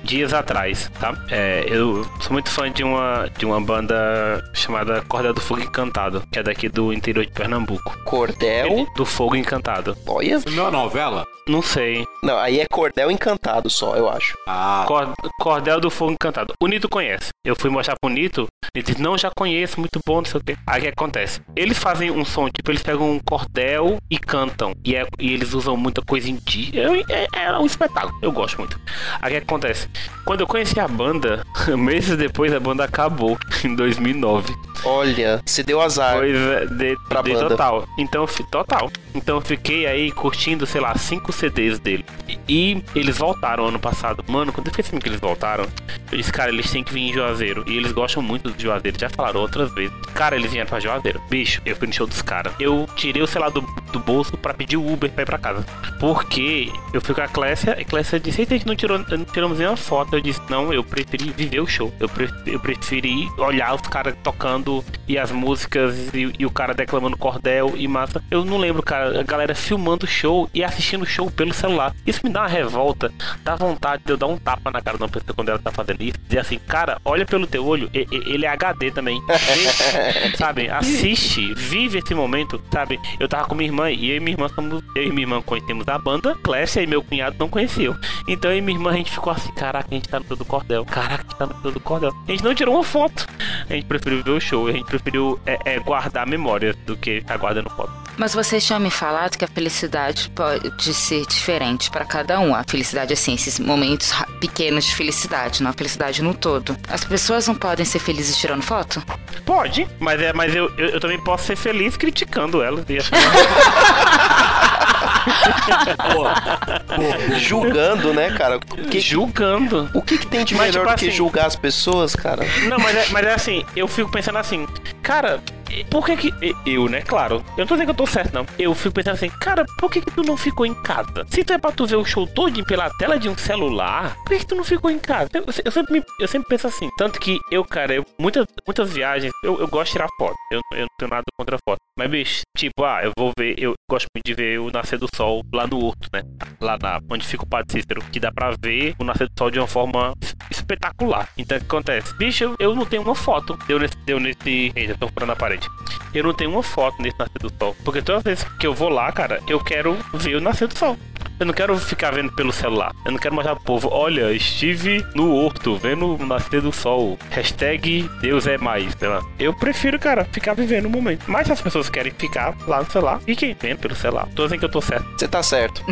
dias atrás, tá? É, eu sou muito fã de uma, de uma banda chamada Corda do Fogo Encantado, que é daqui do interior de Pernambuco. Cordel? Do Fogo Encantado. Olha. Não é uma novela? Não sei. Não, aí é cordel encantado só, eu acho. Ah, Cor- Cordel do Fogo Encantado. O Nito conhece. Eu fui mostrar pro Nito. Ele disse, não, já conheço, muito bom, não sei o quê. Aí o que acontece? Eles fazem um som, tipo, eles pegam um cordel e cantam. E, é- e eles usam muita coisa indígena. É, é, é um espetáculo. Eu gosto muito. Aí o que acontece? Quando eu conheci a banda, *laughs* meses depois a banda acabou, *laughs* em 2009. Olha, você deu azar. Pois é, de, Pra de banda. total. Então, total. Então eu fiquei aí curtindo, sei lá, cinco CDs dele. E, eles voltaram ano passado. Mano, quando eu fiquei sabendo que eles voltaram, eu disse, cara, eles têm que vir em Juazeiro. E eles gostam muito de Juazeiro, já falaram outras vezes. Cara, eles vieram pra Juazeiro. Bicho, eu fui no show dos caras. Eu tirei o celular do, do bolso pra pedir o Uber pra ir pra casa. Porque eu fui com a Clécia, e Clécia disse, a gente não, tirou, não tiramos nenhuma foto. Eu disse, não, eu preferi viver o show. Eu, pre- eu preferi olhar os caras tocando e as músicas e, e o cara declamando cordel e massa. Eu não lembro, cara, a galera filmando o show e assistindo o show pelo celular. Isso me dá uma revolta, dá vontade de eu dar um tapa na cara de uma pessoa quando ela tá fazendo isso. Dizer assim, cara, olha pelo teu olho, e- e- ele é HD também. *laughs* Sabe? Assiste, vive esse momento, sabe? Eu tava com minha irmã e eu e minha irmã somos. Eu e minha irmã conhecemos a banda, Clécia e meu cunhado não conheciam. Então eu e minha irmã a gente ficou assim, caraca, a gente tá no show do cordel. Caraca, a gente tá no show do cordel. A gente não tirou uma foto. A gente preferiu ver o show, a gente preferiu é, é, guardar memórias do que ficar guardando foto. Mas vocês tinham me falado que a felicidade pode ser diferente para cada um. A felicidade, assim, esses momentos pequenos de felicidade, não a felicidade no todo. As pessoas não podem ser felizes tirando foto? Pode, mas, é, mas eu, eu, eu também posso ser feliz criticando elas. E achando- *laughs* Julgando, né, cara? Que, Julgando. O que, que tem de Mas, melhor tipo do que assim- julgar as pessoas, cara? Não, mas é, mas é assim, eu fico pensando assim, cara, por que que. Eu, né, claro. Eu não tô dizendo que eu tô certo, não. Eu fico pensando assim, cara, por que que tu não ficou em casa? Se tu é pra tu ver o show todo pela tela de um celular, por que que tu não ficou em casa? Eu, eu sempre, me- eu sempre penso assim. Tanto que eu, cara, eu, muitas, muitas viagens, eu, eu gosto de tirar foto. Eu, eu não tenho nada contra foto. Mas, bicho, tipo, ah, eu vou ver, eu gosto muito de ver o nascer do sol lá no Horto, né? Lá na, onde fica o Padre Cícero, que dá pra ver o nascer do sol de uma forma es- espetacular. Então, o que acontece? Bicho, eu, eu não tenho uma foto. Deu nesse, deu nesse. Eita, tô furando a parede. Eu não tenho uma foto nesse nascer do sol. Porque todas as vezes que eu vou lá, cara, eu quero ver o nascer do sol. Eu não quero ficar vendo pelo celular. Eu não quero mostrar pro povo, olha, estive no horto, vendo o nascer do sol. Hashtag Deus é mais, sei lá. Eu prefiro, cara, ficar vivendo o momento. Mas se as pessoas querem ficar lá no celular, fiquem vendo pelo celular. Tô dizendo que eu tô certo. Você tá certo.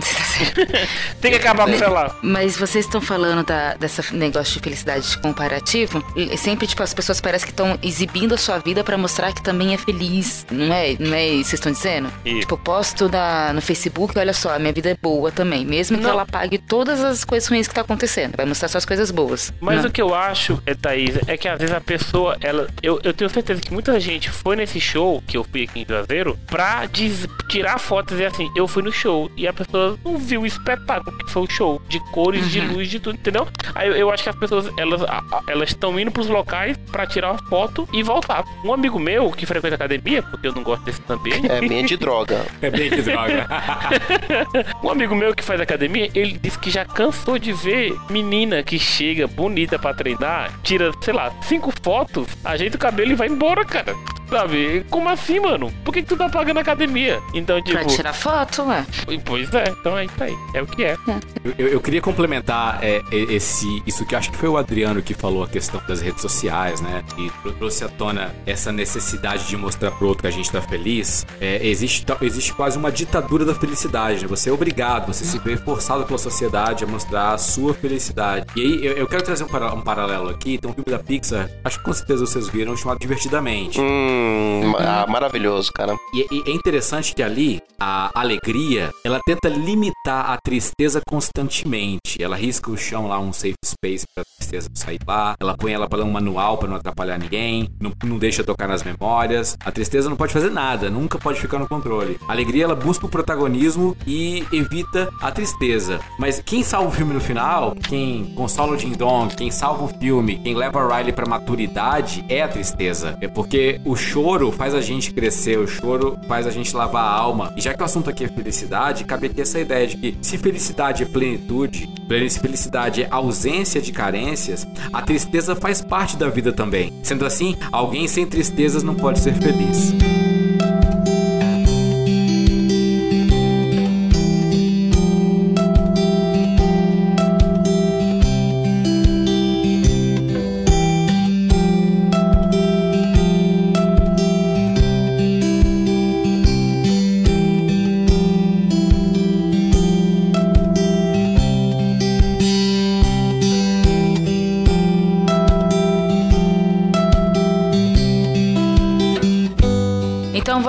*laughs* Tem que acabar com o celular. Mas vocês estão falando da, dessa negócio de felicidade comparativo. E sempre, tipo, as pessoas parecem que estão exibindo a sua vida pra mostrar que também é feliz. Não é? Não é isso que vocês estão dizendo? Isso. Tipo, posto na, no Facebook, olha só, a minha vida é boa também. Mesmo que Não. ela apague todas as coisas ruins que tá acontecendo. Vai mostrar só as coisas boas. Mas Não. o que eu acho, é, Thaís, é que às vezes a pessoa, ela. Eu, eu tenho certeza que muita gente foi nesse show que eu fui aqui em Juazeiro pra diz- tirar fotos e dizer assim, eu fui no show. E a pessoa não viu o espetáculo que foi o show. De cores, de luz, de tudo, entendeu? Aí eu, eu acho que as pessoas, elas elas estão indo pros locais pra tirar uma foto e voltar. Um amigo meu que frequenta academia, porque eu não gosto desse ambiente. É bem de droga. *laughs* É bem de droga. *laughs* Um amigo meu que faz academia, ele disse que já cansou de ver menina que chega bonita pra treinar, tira, sei lá, cinco fotos, ajeita o cabelo e vai embora, cara. Sabe? Como assim, mano? Por que, que tu tá pagando academia? Então, tipo. Pra tirar foto, ué. Pois é, então é isso aí. É o que é. Eu, eu- eu queria complementar é, esse, isso que eu acho que foi o Adriano que falou a questão das redes sociais, né? E tro- trouxe à tona essa necessidade de mostrar pro outro que a gente tá feliz. É, existe, ta- existe quase uma ditadura da felicidade, né? Você é obrigado, você se vê forçado pela sociedade a mostrar a sua felicidade. E aí eu, eu quero trazer um, para- um paralelo aqui. Tem um filme da Pixar, acho que com certeza vocês viram, chamado Divertidamente. Hum, ah, maravilhoso, cara. E, e é interessante que ali a alegria ela tenta limitar a tristeza constantemente. Ela risca o chão lá, um safe space pra tristeza sair lá. Ela põe ela para um manual para não atrapalhar ninguém. Não, não deixa tocar nas memórias. A tristeza não pode fazer nada, nunca pode ficar no controle. A alegria ela busca o protagonismo e evita a tristeza. Mas quem salva o filme no final, quem consola o Ding Dong, quem salva o filme, quem leva a Riley pra maturidade é a tristeza. É porque o choro faz a gente crescer, o choro faz a gente lavar a alma. E já que o assunto aqui é felicidade, cabe aqui essa ideia de que se felicidade é plenitude, se felicidade é ausência de carências, a tristeza faz parte da vida também. Sendo assim, alguém sem tristezas não pode ser feliz.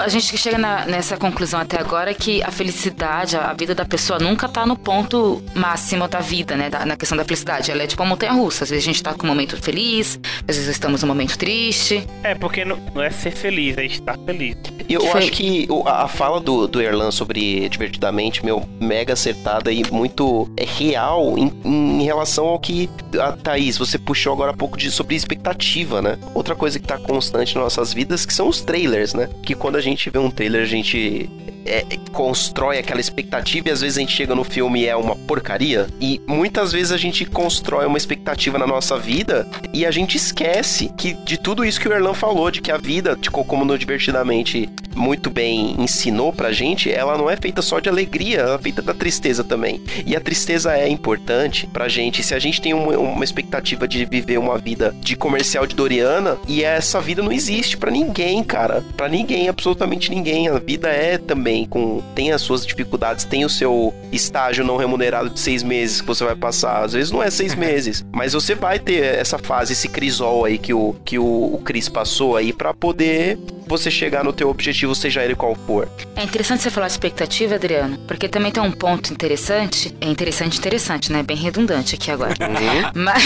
A gente chega na- nessa conclusão até agora que a felicidade, a vida da pessoa nunca tá no ponto máximo da vida, né? Da- na questão da felicidade. Ela é tipo uma montanha russa. Às vezes a gente tá com um momento feliz, às vezes estamos num momento triste. É, porque não, não é ser feliz, é estar feliz. E eu Foi. acho que a fala do, do Erlan sobre Divertidamente, meu, mega acertada e muito é real em, em relação ao que a Thaís, você puxou agora há pouco de, sobre expectativa, né? Outra coisa que tá constante nas nossas vidas que são os trailers, né? Que quando a gente vê um trailer, a gente é, constrói aquela expectativa e às vezes a gente chega no filme e é uma porcaria. E muitas vezes a gente constrói uma expectativa na nossa vida e a gente esquece que de tudo isso que o Erlan falou, de que a vida, co- como no Divertidamente muito bem ensinou pra gente, ela não é feita só de alegria, ela é feita da tristeza também. E a tristeza é importante pra gente. Se a gente tem uma, uma expectativa de viver uma vida de comercial de Doriana, e essa vida não existe pra ninguém, cara. Pra ninguém, absolutamente ninguém. A vida é também com. tem as suas dificuldades, tem o seu estágio não remunerado de seis meses que você vai passar. Às vezes não é seis meses, mas você vai ter essa fase, esse crisol aí que o, que o, o Cris passou aí pra poder você chegar no teu objetivo, seja ele qual for. É interessante você falar expectativa, Adriano, porque também tem um ponto interessante. É interessante, interessante, né? Bem redundante aqui agora. *laughs* Mas,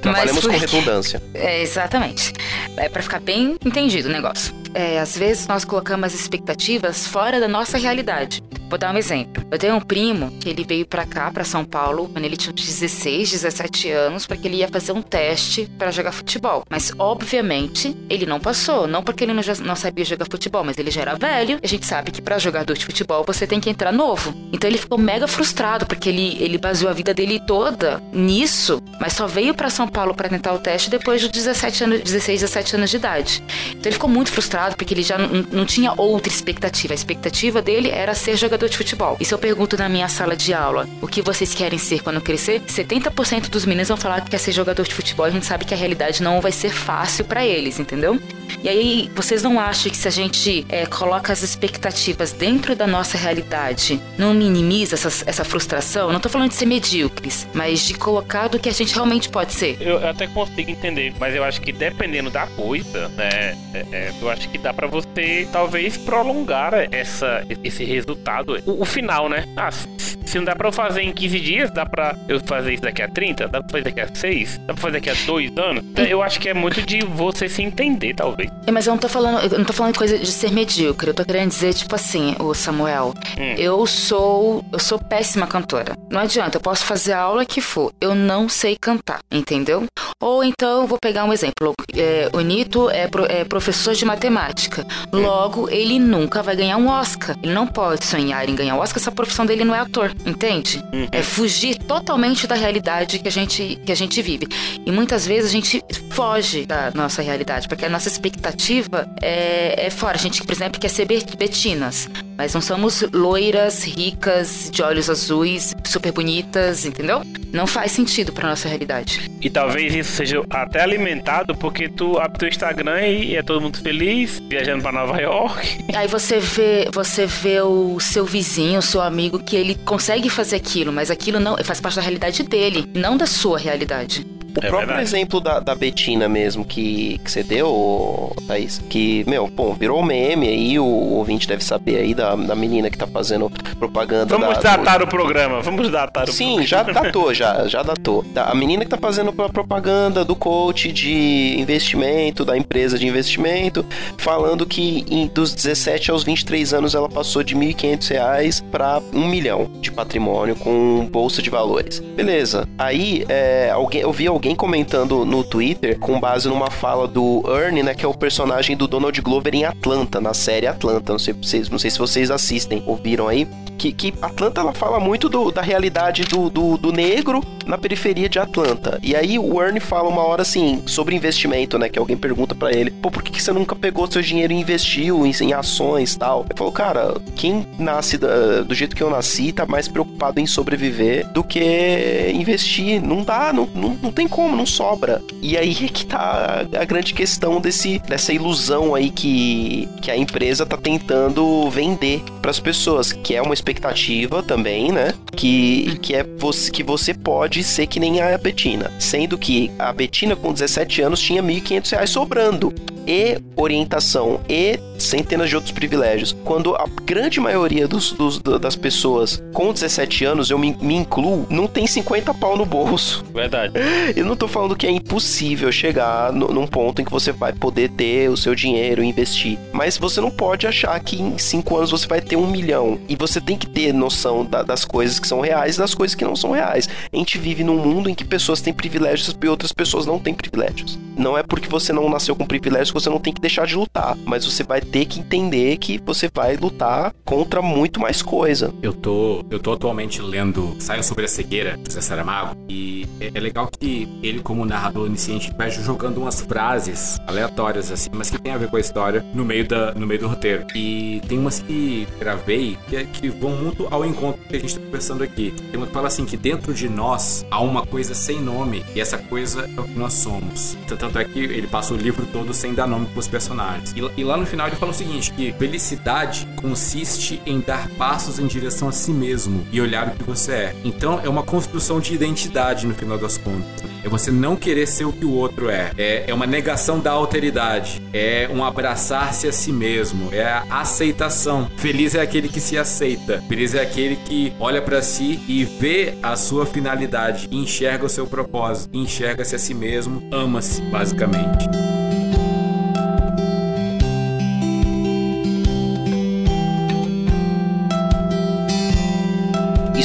Trabalhamos com porque- redundância. É, exatamente. É pra ficar bem entendido o negócio. É, às vezes nós colocamos expectativas fora da nossa realidade. Vou dar um exemplo. Eu tenho um primo que ele veio pra cá, pra São Paulo, quando ele tinha uns 16, 17 anos, porque ele ia fazer um teste pra jogar futebol. Mas, obviamente, ele não passou. Não porque ele não, sabia jogar futebol, mas ele já era velho. A gente sabe que pra jogador de futebol você tem que entrar novo. Então ele ficou mega frustrado, porque ele, ele baseou a vida dele toda nisso, mas só veio pra São Paulo pra tentar o teste depois de 17 anos, 16, 17 anos de idade. Então ele ficou muito frustrado porque ele já não, tinha outra expectativa. A expectativa dele era ser jogador de futebol. E se eu pergunto na minha sala de aula o que vocês querem ser quando crescer, 70% dos meninos vão falar que quer ser jogador de futebol. A gente sabe que a realidade não vai ser fácil pra eles, entendeu? E aí, vocês não acham que se a gente é, coloca as expectativas dentro da nossa realidade, não minimiza essa, frustração? Não tô falando de ser medíocres, mas de colocar do que a gente realmente pode ser. Eu até consigo entender, mas eu acho que dependendo da coisa, né? é- é, eu acho que dá pra você talvez prolongar essa, esse resultado. O, o final, né? Ah, se, não dá pra eu fazer em 15 dias, dá pra eu fazer isso daqui a 30? Dá pra fazer daqui a 6? Dá pra fazer daqui a 2 anos? Então, Eu acho que é muito de você se entender, talvez. É, Mas eu não tô falando, eu não tô falando coisa de ser medíocre. Eu tô querendo dizer, tipo assim, o Samuel, Hum. eu sou. Eu sou péssima cantora. Não adianta, eu posso fazer a aula que for. Eu não sei cantar, entendeu? Ou então vou pegar um exemplo. É, o Nito é, pro- é professor de matemática. Logo, ele nunca vai ganhar um Oscar. Ele não pode sonhar em ganhar um Oscar se a profissão dele não é ator, entende? É fugir totalmente da realidade que a gente, que a gente vive. E muitas vezes a gente foge da nossa realidade, porque a nossa expectativa é, é fora. A gente, por exemplo, quer ser be- betinas, mas não somos loiras, ricas, de olhos azuis, super bonitas, entendeu? Não faz sentido pra nossa realidade. E talvez isso seja até alimentado porque tu abre teu Instagram e é todo mundo feliz, viajando pra Nova York. *laughs* Aí você vê, você vê o seu vizinho, o seu amigo, que ele consegue fazer aquilo, mas aquilo não faz parte da realidade dele, não da sua realidade. O próprio exemplo da, da Betina mesmo que, que você deu, Thaís, que, meu, pô, virou meme aí, o ouvinte deve saber aí da, da menina que tá fazendo propaganda Vamos da, datar o programa, vamos datar o Sim, já *laughs* datou, já, já datou. Tá, A menina que tá fazendo a propaganda do coach de investimento, da empresa de investimento, falando que em- dos 17 aos 23 anos ela passou de 1.500 reais para um milhão de patrimônio com bolsa de valores. Beleza. Aí, é, alguém, eu vi alguém comentando no Twitter com base numa fala do Ernie, né, que é o personagem do Donald Glover em Atlanta, na série Atlanta. Não sei, se vocês- não sei se vocês assistem, ouviram aí. Que, que Atlanta ela fala muito do- da realidade do, do, do negro na periferia de Atlanta. E aí o Ernie fala uma hora assim sobre investimento, né? Que alguém pergunta pra ele: pô, por que, que você nunca pegou seu dinheiro e investiu em, em ações tal? Ele falou: cara, quem nasce da- do jeito que eu nasci tá mais preocupado em sobreviver do que investir. Não dá, não, não, não tem como, não sobra. E aí é que tá a, grande questão desse, dessa ilusão aí que, que a empresa tá tentando vender pras pessoas, que é uma expectativa também, né? Que, que é você, que você pode ser que nem a Betina. Sendo que a Betina, com 17 anos, tinha 1.500 reais sobrando. E orientação, e centenas de outros privilégios. Quando a grande maioria dos, dos- das pessoas com 17 anos, eu me, me incluo, não tem 50 pau no bolso. Verdade. *laughs* Eu não tô falando que é impossível chegar no- num ponto em que você vai poder ter o seu dinheiro e investir. Mas você não pode achar que em 5 anos você vai ter um milhão. E você tem que ter noção da- das coisas que são reais e das coisas que não são reais. A gente vive num mundo em que pessoas têm privilégios e outras pessoas não têm privilégios. Não é porque você não nasceu com privilégios que você não tem que deixar de lutar. Mas você vai ter que entender que você vai lutar contra muito mais coisa. Eu tô, eu tô atualmente lendo Saio sobre a Cegueira, José Saramago, e é, é legal que ele, como narrador onisciente, vai jogando umas frases aleatórias, assim, mas que tem a ver com a história no meio, da, no meio do roteiro. E tem umas que gravei que, é- que vão muito ao encontro que a gente tá conversando aqui. Tem uma que fala assim, que dentro de nós há uma coisa sem nome, e essa coisa é o que nós somos. Tanto é que ele passa o livro todo sem dar nome pros personagens. E, e lá no final ele fala o seguinte, que felicidade consiste em dar passos em direção a si mesmo e olhar o que você é. Então é uma construção de identidade no final das contas. É você não querer ser o que o outro é. É, é uma negação da alteridade. É um abraçar-se a si mesmo. É a aceitação. Feliz é aquele que se aceita. Feliz é aquele que olha pra si e vê a sua finalidade, enxerga o seu propósito, enxerga-se a si mesmo, ama-se, basicamente.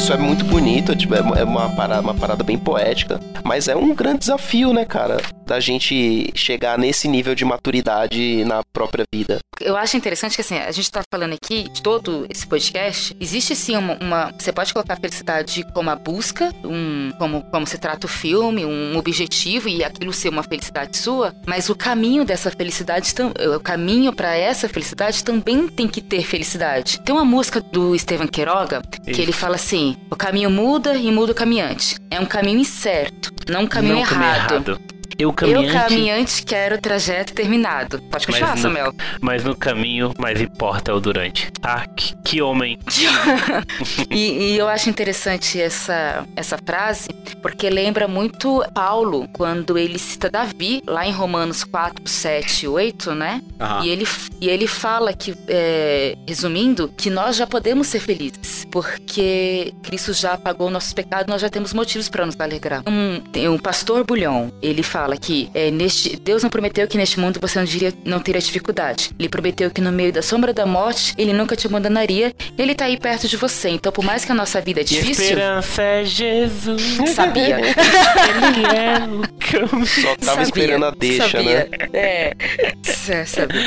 Isso é muito bonito, tipo, é é uma parada, uma parada bem poética, mas é um grande desafio, né, cara? Da gente chegar nesse nível de maturidade na própria vida. Eu acho interessante que assim, a gente tá falando aqui de todo esse podcast, existe sim uma, uma- você pode colocar a felicidade como a busca, um, como, como se trata o filme, um objetivo e aquilo ser uma felicidade sua, mas o caminho dessa felicidade, o caminho pra essa felicidade também tem que ter felicidade. Tem uma música do Estevam Queiroga que Isso. ele fala assim: o caminho muda e muda o caminhante. É um caminho incerto, não um caminho Não, caminho errado. Eu caminhante. Eu caminhante quero o trajeto terminado. Pode continuar, no, Samuel. mas no caminho, mais importa é o durante. Ah, que, que homem. *laughs* e, e eu acho interessante essa, essa frase, porque lembra muito Paulo, quando ele cita Davi, lá em Romanos 4, 7 e 8, né? Aham. E ele, e ele fala que, é, resumindo, que nós já podemos ser felizes, porque Cristo já pagou nossos pecados, nós já temos motivos para nos alegrar. Um, tem um pastor Bulhão, ele fala que é, neste, Deus não prometeu que neste mundo você não, diria, não teria dificuldade. Ele prometeu que no meio da sombra da morte, ele nunca te abandonaria. Ele tá aí perto de você. Então, por mais que a nossa vida é difícil. Esperança é Jesus. Sabia. Ele é o caminho. Só tava Sabia, esperando a deixa, sabia. né? É. Sa- sabia.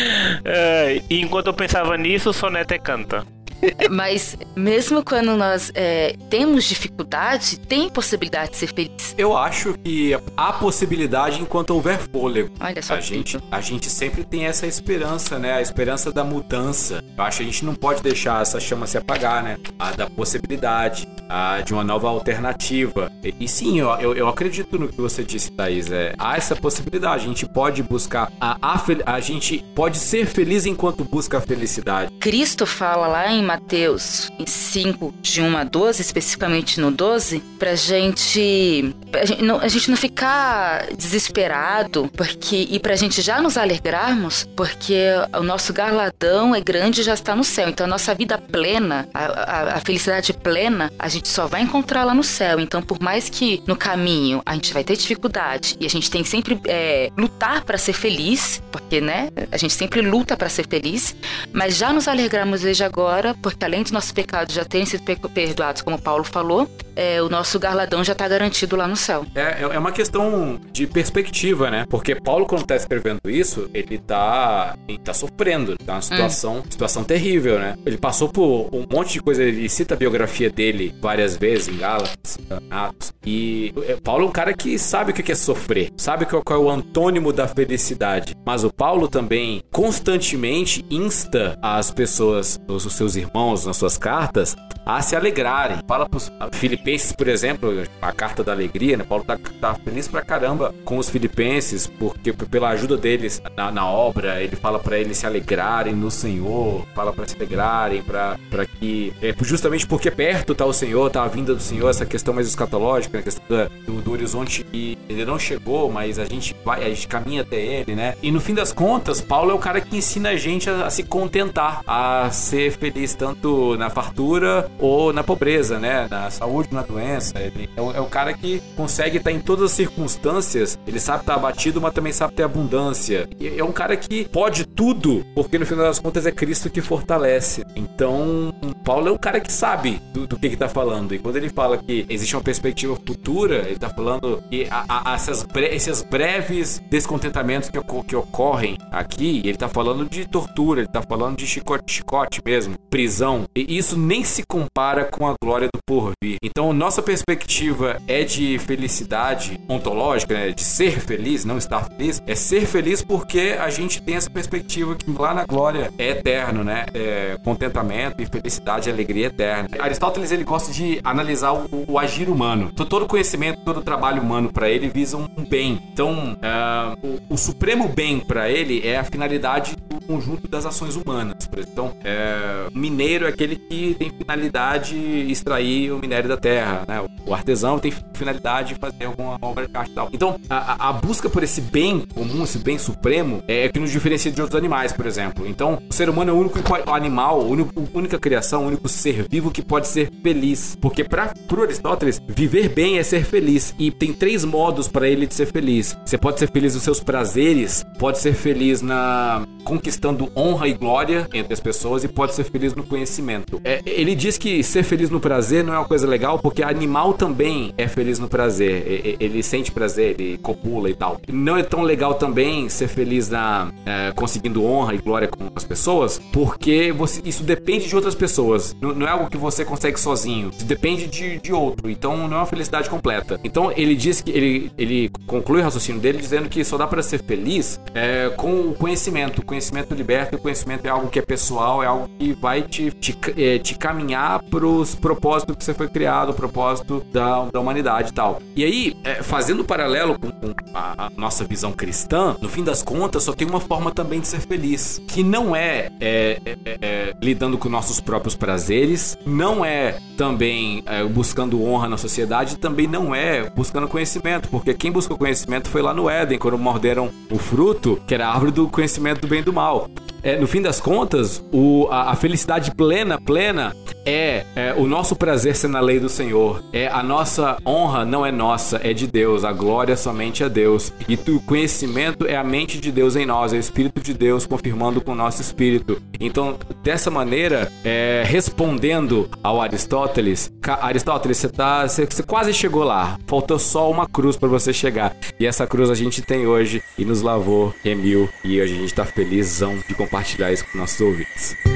É, e enquanto eu pensava nisso, o Sonete canta. *laughs* Mas mesmo quando nós é, temos dificuldade, tem possibilidade de ser feliz. Eu acho que há possibilidade enquanto houver fôlego. Olha só A gente, a gente sempre tem essa esperança, né? A esperança da mudança. Eu acho que a gente não pode deixar essa chama se apagar, né? A da possibilidade, a de uma nova alternativa. E, e sim, eu, eu, eu acredito no que você disse, Thaís. É, há essa possibilidade. A gente pode buscar a, a, a gente pode ser feliz enquanto busca a felicidade. Cristo fala lá em Mateus em 5, de 1 a 12, especificamente no 12, pra gente, pra gente, não, a gente não ficar desesperado porque, e pra gente já nos alegrarmos, porque o nosso galardão é grande e já está no céu. Então a nossa vida plena, a, a- a felicidade plena, a gente só vai encontrar lá no céu. Então, por mais que no caminho a gente vai ter dificuldade e a gente tem que sempre é, lutar pra ser feliz, porque né, a gente sempre luta pra ser feliz, mas já nos alegramos desde agora, porque além dos nossos pecados já terem sido pe- perdoados, como Paulo falou, é, o nosso galardão já está garantido lá no céu. É, é uma questão de perspectiva, né? Porque Paulo, quando tá escrevendo isso, ele tá, ele tá sofrendo, tá uma situação, situação terrível, né? Ele passou por um monte de coisa, ele cita a biografia dele várias vezes em Gálatas, em Atos. E é, Paulo é um cara que sabe o que é sofrer, sabe qual é o antônimo da felicidade. Mas o Paulo também constantemente insta as pessoas, os seus irmãos, nas suas cartas, a se alegrarem. Fala pros filipenses, por exemplo, a carta da alegria, né? Paulo tá, tá feliz pra caramba com os filipenses, porque pela ajuda deles na, na obra, ele fala pra eles se alegrarem no Senhor, fala pra se alegrarem, pra que. É, justamente porque perto tá o Senhor, tá a vinda do Senhor, essa questão mais escatológica, a questão do, do horizonte que ele não chegou, mas a gente vai, a gente caminha até ele, né? E no fim das contas, Paulo é o cara que ensina a gente a, a se contentar, a ser feliz tanto na fartura ou na pobreza, né? Na saúde, na doença. Ele é o, é o cara que consegue estar em todas as circunstâncias. Ele sabe estar abatido, mas também sabe ter abundância. E é um cara que pode tudo, porque no final das contas é Cristo que fortalece. Então, Paulo é um cara que sabe do, do que que tá falando. E quando ele fala que existe uma perspectiva futura, ele tá falando que essas bre- esses breves descontentamentos que, que ocorrem aqui, ele tá falando de tortura, ele tá falando de chicote, chicote mesmo, prisão. E isso nem se compara com a glória do porvir. Então, nossa perspectiva é de felicidade ontológica, né? de ser feliz, não estar feliz, é ser feliz porque a gente tem essa perspectiva que lá na glória é eterno, né? É contentamento e felicidade alegria eterna. Aristóteles ele gosta de analisar o, o agir humano. Todo conhecimento, todo trabalho humano para ele visa um bem. Então, ah, o, o supremo bem para ele é a finalidade do conjunto das ações humanas. Então, é, mineiro é aquele que tem finalidade extrair o minério da terra, né? O artesão tem finalidade de fazer alguma obra de arte e tal. Então, a, a- busca por esse bem comum, esse bem supremo, é que nos diferencia de outros animais, por exemplo. Então, o ser humano é o único animal, a única criação, o único ser vivo que pode ser feliz. Porque para pro Aristóteles, viver bem é ser feliz. E tem três modos para ele de ser feliz. Você pode ser feliz nos seus prazeres, pode ser feliz na conquistando honra e glória entre as pessoas e pode ser feliz no conhecimento. É, ele diz que ser feliz no prazer não é uma coisa legal porque animal também é feliz no prazer. Ele sente prazer, ele copula e tal. Não é tão legal também ser feliz na é, conseguindo honra e glória com as pessoas porque você- isso depende de outras pessoas. Não, não é algo que você consegue sozinho. Depende de, de outro. Então não é uma felicidade completa. Então ele diz que ele, ele conclui o raciocínio dele dizendo que só dá para ser feliz é, com o conhecimento. O conhecimento liberta, o conhecimento é algo que é pessoal, é algo que vai te, te, é, te caminhar pros propósitos que você foi criado, o propósito da, da humanidade e tal. E aí, é, fazendo paralelo com, com a, a nossa visão cristã, no fim das contas, só tem uma forma também de ser feliz, que não é, é, é, lidando com nossos próprios prazeres, não é também buscando honra na sociedade, também não é buscando conhecimento, porque quem buscou conhecimento foi lá no Éden, quando morderam o fruto, que era a árvore do conhecimento do bem e do mal. É, no fim das contas, o, a, a felicidade plena, plena, é, é, o nosso prazer ser na lei do Senhor. É a nossa honra não é nossa, é de Deus. A glória somente é Deus. E o conhecimento é a mente de Deus em nós, é o Espírito de Deus confirmando com o nosso espírito. Então, dessa maneira, é, respondendo ao Aristóteles, Aristóteles, você tá, você, você quase chegou lá. Faltou só uma cruz para você chegar. E essa cruz a gente tem hoje e nos lavou, remiu e hoje a gente tá felizão de compartilhar isso com nossos ouvintes.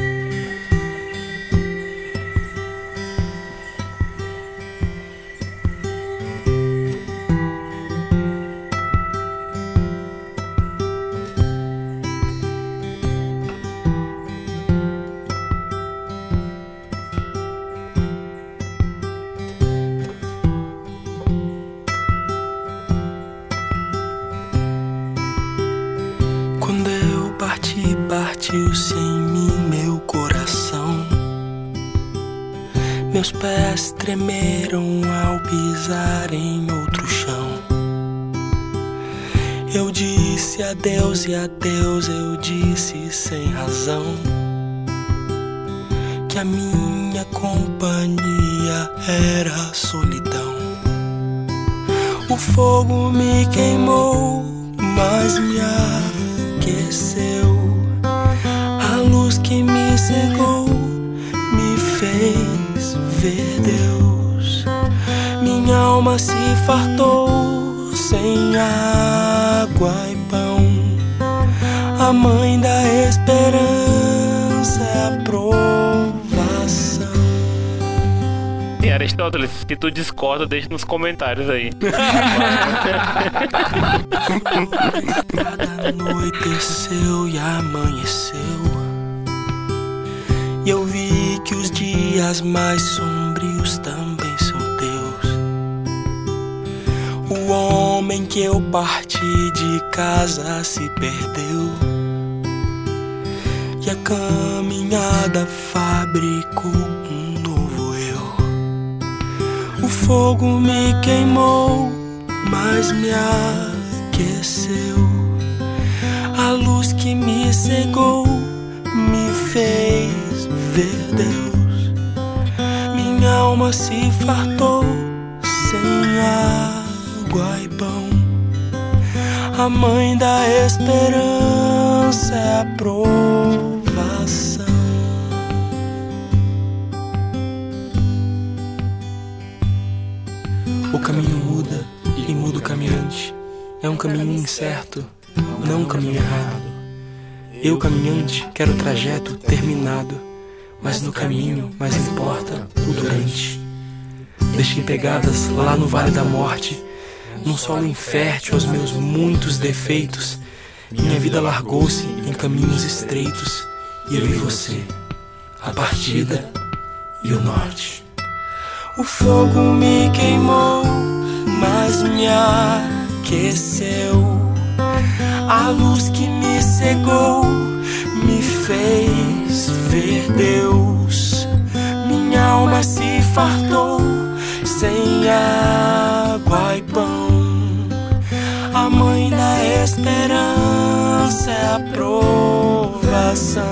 Meus pés tremeram ao pisar em outro chão. Eu disse adeus e adeus, eu disse sem razão. Que a minha companhia era solidão. O fogo me queimou, mas me aqueceu. A luz que me cegou alma se fartou sem água e pão. A mãe da esperança é a provação. E Aristóteles, se tu discorda, deixa nos comentários aí. Anoiteceu e amanheceu. E eu vi que os dias mais sombrios também O homem que eu parti de casa se perdeu. E a caminhada fabricou um novo eu. O fogo me queimou, mas me aqueceu. A luz que me cegou me fez ver Deus. Minha alma se fartou sem água pão. A mãe da esperança é a provação. O caminho muda e muda o caminhante. É um caminho incerto, não um caminho errado. Eu, caminhante, quero o trajeto terminado, mas no caminho mais importa o durante. Deixei pegadas lá no vale da morte, num solo infértil aos meus muitos defeitos. Minha vida largou-se em caminhos estreitos e eu vi você, a partida e o norte. O fogo me queimou, mas me aqueceu. A luz que me cegou me fez ver Deus. Minha alma se fartou sem água e pão. A mãe da esperança é a provação.